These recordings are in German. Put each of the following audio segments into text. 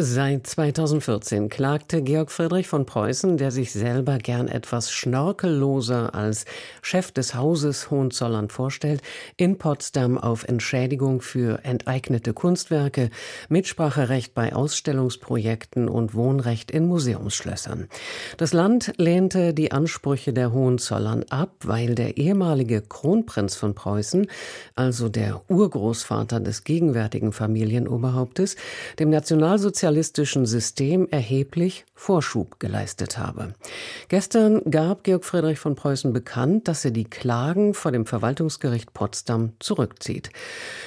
Seit 2014 klagte Georg Friedrich von Preußen, der sich selber gern etwas schnörkelloser als Chef des Hauses Hohenzollern vorstellt, in Potsdam auf Entschädigung für enteignete Kunstwerke, Mitspracherecht bei Ausstellungsprojekten und Wohnrecht in Museumsschlössern. Das Land lehnte die Ansprüche der Hohenzollern ab, weil der ehemalige Kronprinz von Preußen, also der Urgroßvater des gegenwärtigen Familienoberhauptes, dem Nationalsozialismus sozialistischen System erheblich Vorschub geleistet habe. Gestern gab Georg Friedrich von Preußen bekannt, dass er die Klagen vor dem Verwaltungsgericht Potsdam zurückzieht.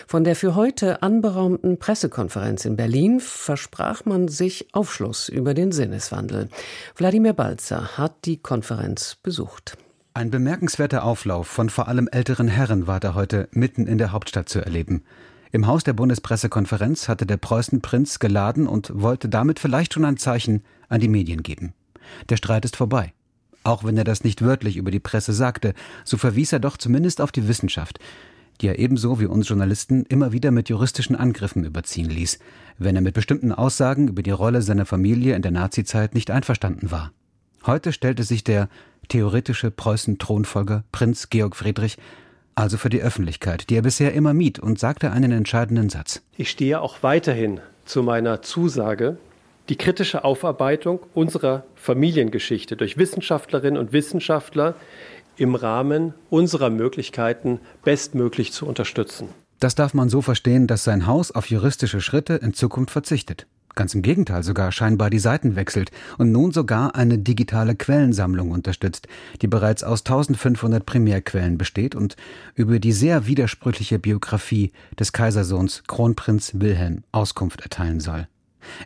Von der für heute anberaumten Pressekonferenz in Berlin versprach man sich Aufschluss über den Sinneswandel. Wladimir Balzer hat die Konferenz besucht. Ein bemerkenswerter Auflauf von vor allem älteren Herren war da heute mitten in der Hauptstadt zu erleben. Im Haus der Bundespressekonferenz hatte der Preußenprinz geladen und wollte damit vielleicht schon ein Zeichen an die Medien geben. Der Streit ist vorbei. Auch wenn er das nicht wörtlich über die Presse sagte, so verwies er doch zumindest auf die Wissenschaft, die er ebenso wie uns Journalisten immer wieder mit juristischen Angriffen überziehen ließ, wenn er mit bestimmten Aussagen über die Rolle seiner Familie in der Nazizeit nicht einverstanden war. Heute stellte sich der theoretische Preußen-Thronfolger Prinz Georg Friedrich also für die Öffentlichkeit, die er bisher immer mied, und sagte einen entscheidenden Satz. Ich stehe auch weiterhin zu meiner Zusage, die kritische Aufarbeitung unserer Familiengeschichte durch Wissenschaftlerinnen und Wissenschaftler im Rahmen unserer Möglichkeiten bestmöglich zu unterstützen. Das darf man so verstehen, dass sein Haus auf juristische Schritte in Zukunft verzichtet. Ganz im Gegenteil sogar scheinbar die Seiten wechselt und nun sogar eine digitale Quellensammlung unterstützt, die bereits aus 1500 Primärquellen besteht und über die sehr widersprüchliche Biografie des Kaisersohns Kronprinz Wilhelm Auskunft erteilen soll.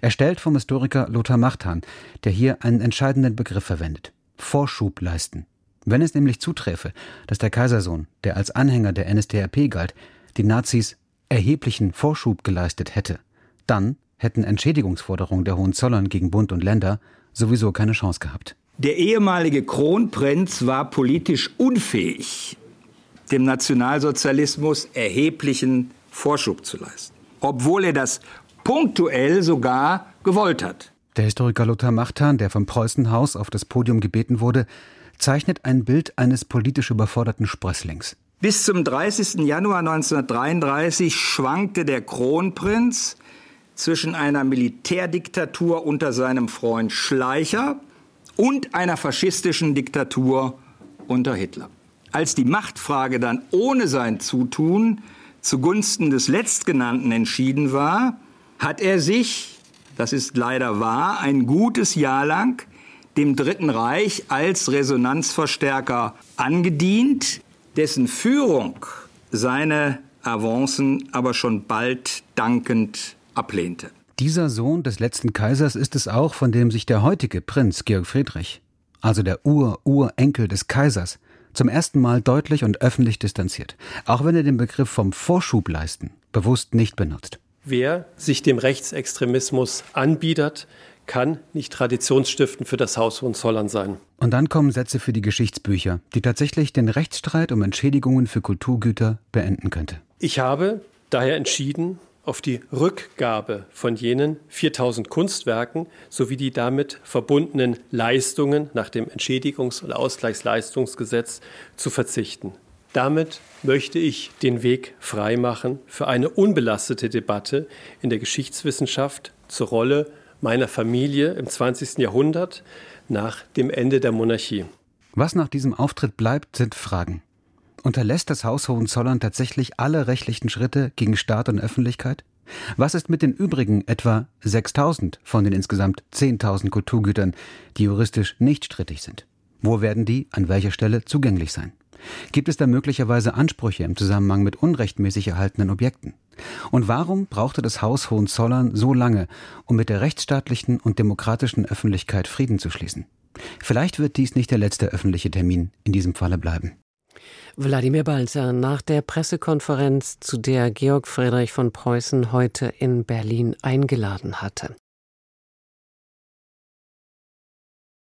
Erstellt vom Historiker Lothar Machtan, der hier einen entscheidenden Begriff verwendet. Vorschub leisten. Wenn es nämlich zuträfe, dass der Kaisersohn, der als Anhänger der NSDAP galt, die Nazis erheblichen Vorschub geleistet hätte, dann hätten Entschädigungsforderungen der Hohenzollern gegen Bund und Länder sowieso keine Chance gehabt. Der ehemalige Kronprinz war politisch unfähig, dem Nationalsozialismus erheblichen Vorschub zu leisten, obwohl er das punktuell sogar gewollt hat. Der Historiker Lothar Machtan, der vom Preußenhaus auf das Podium gebeten wurde, zeichnet ein Bild eines politisch überforderten Sprösslings. Bis zum 30. Januar 1933 schwankte der Kronprinz zwischen einer Militärdiktatur unter seinem Freund Schleicher und einer faschistischen Diktatur unter Hitler. Als die Machtfrage dann ohne sein Zutun zugunsten des letztgenannten entschieden war, hat er sich, das ist leider wahr, ein gutes Jahr lang dem Dritten Reich als Resonanzverstärker angedient, dessen Führung seine Avancen aber schon bald dankend ablehnte. Dieser Sohn des letzten Kaisers ist es auch, von dem sich der heutige Prinz Georg Friedrich, also der Ur-Urenkel des Kaisers, zum ersten Mal deutlich und öffentlich distanziert, auch wenn er den Begriff vom Vorschub leisten bewusst nicht benutzt. Wer sich dem Rechtsextremismus anbietet, kann nicht traditionsstiftend für das Haus Hohenzollern sein. Und dann kommen Sätze für die Geschichtsbücher, die tatsächlich den Rechtsstreit um Entschädigungen für Kulturgüter beenden könnte. Ich habe daher entschieden, auf die Rückgabe von jenen 4000 Kunstwerken sowie die damit verbundenen Leistungen nach dem Entschädigungs- und Ausgleichsleistungsgesetz zu verzichten. Damit möchte ich den Weg freimachen für eine unbelastete Debatte in der Geschichtswissenschaft zur Rolle meiner Familie im 20. Jahrhundert nach dem Ende der Monarchie. Was nach diesem Auftritt bleibt, sind Fragen. Unterlässt das Haus Hohenzollern tatsächlich alle rechtlichen Schritte gegen Staat und Öffentlichkeit? Was ist mit den übrigen etwa 6000 von den insgesamt 10.000 Kulturgütern, die juristisch nicht strittig sind? Wo werden die an welcher Stelle zugänglich sein? Gibt es da möglicherweise Ansprüche im Zusammenhang mit unrechtmäßig erhaltenen Objekten? Und warum brauchte das Haus Hohenzollern so lange, um mit der rechtsstaatlichen und demokratischen Öffentlichkeit Frieden zu schließen? Vielleicht wird dies nicht der letzte öffentliche Termin in diesem Falle bleiben. Wladimir Balzer nach der Pressekonferenz, zu der Georg Friedrich von Preußen heute in Berlin eingeladen hatte.